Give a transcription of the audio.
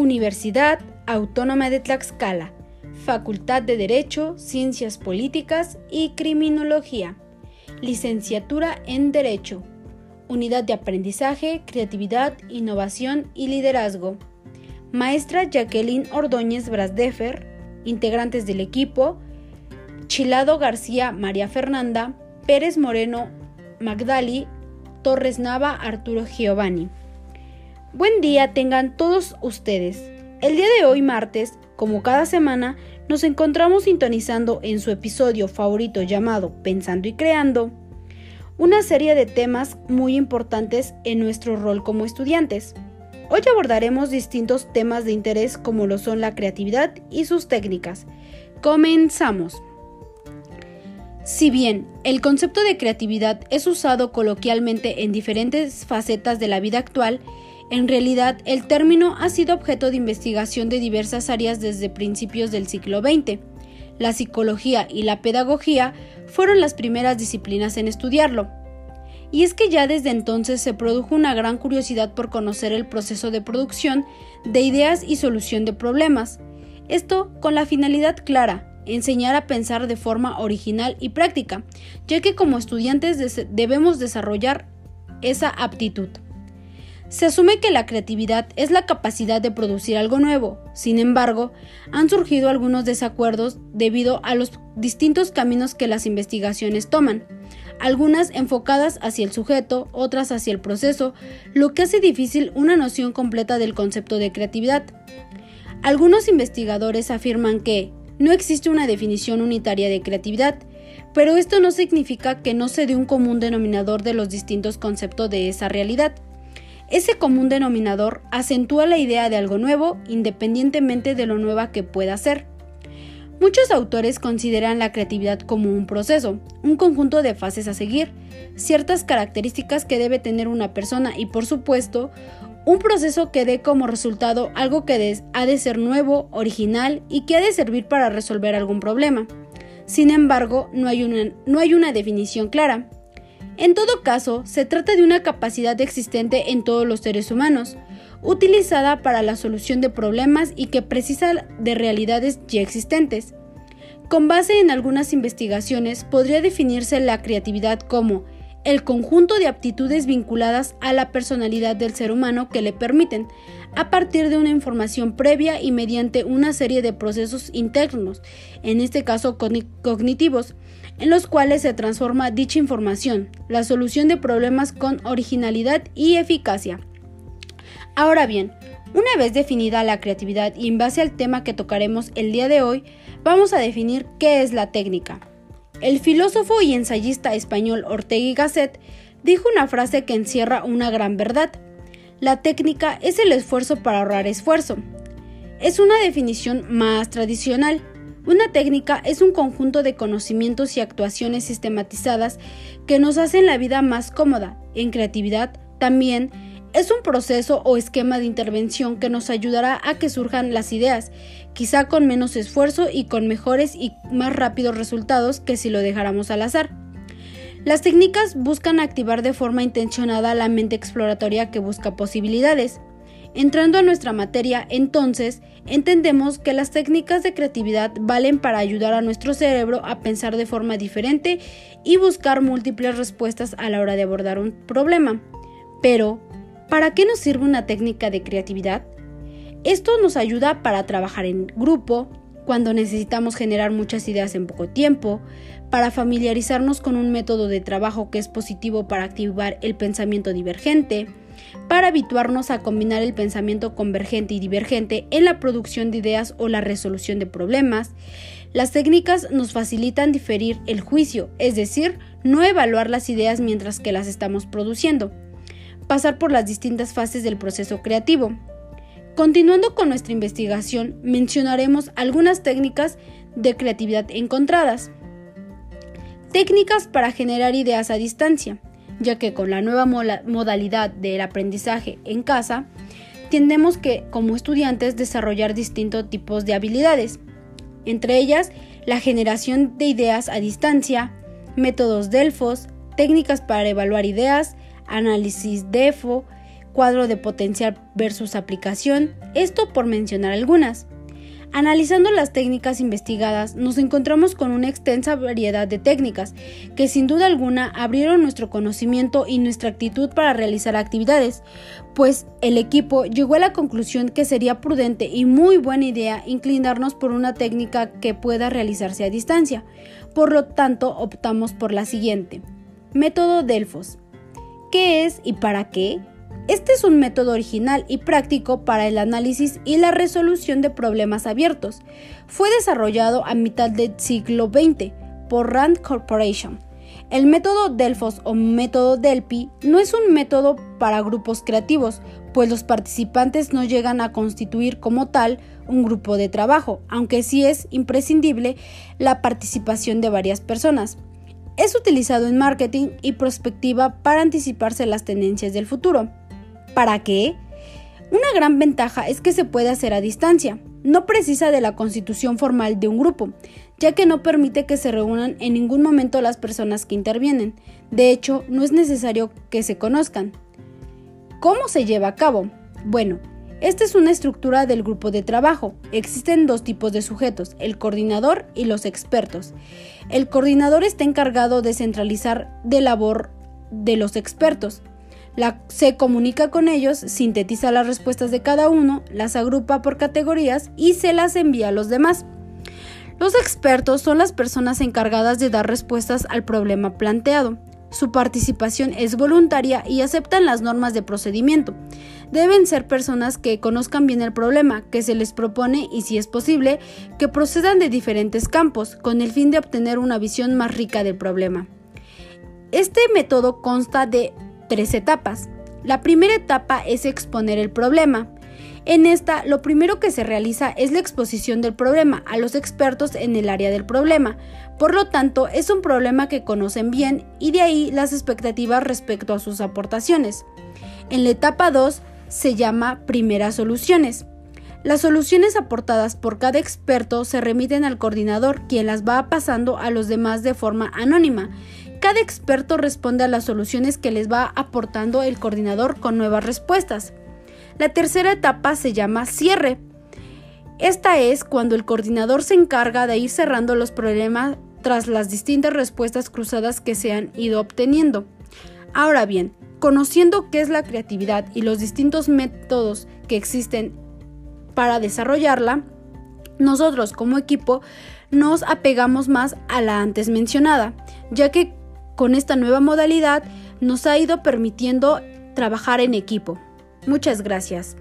Universidad Autónoma de Tlaxcala, Facultad de Derecho, Ciencias Políticas y Criminología, Licenciatura en Derecho, Unidad de Aprendizaje, Creatividad, Innovación y Liderazgo. Maestra Jacqueline Ordóñez Brasdefer, integrantes del equipo, Chilado García María Fernanda, Pérez Moreno Magdali, Torres Nava Arturo Giovanni. Buen día tengan todos ustedes. El día de hoy, martes, como cada semana, nos encontramos sintonizando en su episodio favorito llamado Pensando y Creando, una serie de temas muy importantes en nuestro rol como estudiantes. Hoy abordaremos distintos temas de interés como lo son la creatividad y sus técnicas. Comenzamos. Si bien el concepto de creatividad es usado coloquialmente en diferentes facetas de la vida actual, en realidad, el término ha sido objeto de investigación de diversas áreas desde principios del siglo XX. La psicología y la pedagogía fueron las primeras disciplinas en estudiarlo. Y es que ya desde entonces se produjo una gran curiosidad por conocer el proceso de producción de ideas y solución de problemas. Esto con la finalidad clara, enseñar a pensar de forma original y práctica, ya que como estudiantes debemos desarrollar esa aptitud. Se asume que la creatividad es la capacidad de producir algo nuevo. Sin embargo, han surgido algunos desacuerdos debido a los distintos caminos que las investigaciones toman, algunas enfocadas hacia el sujeto, otras hacia el proceso, lo que hace difícil una noción completa del concepto de creatividad. Algunos investigadores afirman que no existe una definición unitaria de creatividad, pero esto no significa que no se dé un común denominador de los distintos conceptos de esa realidad. Ese común denominador acentúa la idea de algo nuevo independientemente de lo nueva que pueda ser. Muchos autores consideran la creatividad como un proceso, un conjunto de fases a seguir, ciertas características que debe tener una persona y por supuesto, un proceso que dé como resultado algo que ha de ser nuevo, original y que ha de servir para resolver algún problema. Sin embargo, no hay una, no hay una definición clara. En todo caso, se trata de una capacidad existente en todos los seres humanos, utilizada para la solución de problemas y que precisa de realidades ya existentes. Con base en algunas investigaciones, podría definirse la creatividad como el conjunto de aptitudes vinculadas a la personalidad del ser humano que le permiten, a partir de una información previa y mediante una serie de procesos internos, en este caso cognitivos, en los cuales se transforma dicha información, la solución de problemas con originalidad y eficacia. Ahora bien, una vez definida la creatividad y en base al tema que tocaremos el día de hoy, vamos a definir qué es la técnica. El filósofo y ensayista español Ortega y Gasset dijo una frase que encierra una gran verdad. La técnica es el esfuerzo para ahorrar esfuerzo. Es una definición más tradicional, una técnica es un conjunto de conocimientos y actuaciones sistematizadas que nos hacen la vida más cómoda. En creatividad también es un proceso o esquema de intervención que nos ayudará a que surjan las ideas, quizá con menos esfuerzo y con mejores y más rápidos resultados que si lo dejáramos al azar. Las técnicas buscan activar de forma intencionada la mente exploratoria que busca posibilidades. Entrando a nuestra materia, entonces, entendemos que las técnicas de creatividad valen para ayudar a nuestro cerebro a pensar de forma diferente y buscar múltiples respuestas a la hora de abordar un problema. Pero, ¿para qué nos sirve una técnica de creatividad? Esto nos ayuda para trabajar en grupo, cuando necesitamos generar muchas ideas en poco tiempo, para familiarizarnos con un método de trabajo que es positivo para activar el pensamiento divergente, para habituarnos a combinar el pensamiento convergente y divergente en la producción de ideas o la resolución de problemas. Las técnicas nos facilitan diferir el juicio, es decir, no evaluar las ideas mientras que las estamos produciendo. Pasar por las distintas fases del proceso creativo. Continuando con nuestra investigación, mencionaremos algunas técnicas de creatividad encontradas. Técnicas para generar ideas a distancia ya que con la nueva modalidad del aprendizaje en casa, tendemos que como estudiantes desarrollar distintos tipos de habilidades, entre ellas la generación de ideas a distancia, métodos Delfos, técnicas para evaluar ideas, análisis DEFO, cuadro de potencial versus aplicación, esto por mencionar algunas. Analizando las técnicas investigadas, nos encontramos con una extensa variedad de técnicas que sin duda alguna abrieron nuestro conocimiento y nuestra actitud para realizar actividades, pues el equipo llegó a la conclusión que sería prudente y muy buena idea inclinarnos por una técnica que pueda realizarse a distancia. Por lo tanto, optamos por la siguiente. Método Delfos. ¿Qué es y para qué? Este es un método original y práctico para el análisis y la resolución de problemas abiertos. Fue desarrollado a mitad del siglo XX por Rand Corporation. El método Delfos o método Delphi no es un método para grupos creativos, pues los participantes no llegan a constituir como tal un grupo de trabajo, aunque sí es imprescindible la participación de varias personas. Es utilizado en marketing y prospectiva para anticiparse las tendencias del futuro. ¿Para qué? Una gran ventaja es que se puede hacer a distancia. No precisa de la constitución formal de un grupo, ya que no permite que se reúnan en ningún momento las personas que intervienen. De hecho, no es necesario que se conozcan. ¿Cómo se lleva a cabo? Bueno, esta es una estructura del grupo de trabajo. Existen dos tipos de sujetos, el coordinador y los expertos. El coordinador está encargado de centralizar de labor de los expertos, se comunica con ellos, sintetiza las respuestas de cada uno, las agrupa por categorías y se las envía a los demás. Los expertos son las personas encargadas de dar respuestas al problema planteado. Su participación es voluntaria y aceptan las normas de procedimiento. Deben ser personas que conozcan bien el problema que se les propone y, si es posible, que procedan de diferentes campos con el fin de obtener una visión más rica del problema. Este método consta de tres etapas. La primera etapa es exponer el problema. En esta, lo primero que se realiza es la exposición del problema a los expertos en el área del problema. Por lo tanto, es un problema que conocen bien y de ahí las expectativas respecto a sus aportaciones. En la etapa 2 se llama primeras soluciones. Las soluciones aportadas por cada experto se remiten al coordinador, quien las va pasando a los demás de forma anónima cada experto responde a las soluciones que les va aportando el coordinador con nuevas respuestas. La tercera etapa se llama cierre. Esta es cuando el coordinador se encarga de ir cerrando los problemas tras las distintas respuestas cruzadas que se han ido obteniendo. Ahora bien, conociendo qué es la creatividad y los distintos métodos que existen para desarrollarla, nosotros como equipo nos apegamos más a la antes mencionada, ya que con esta nueva modalidad nos ha ido permitiendo trabajar en equipo. Muchas gracias.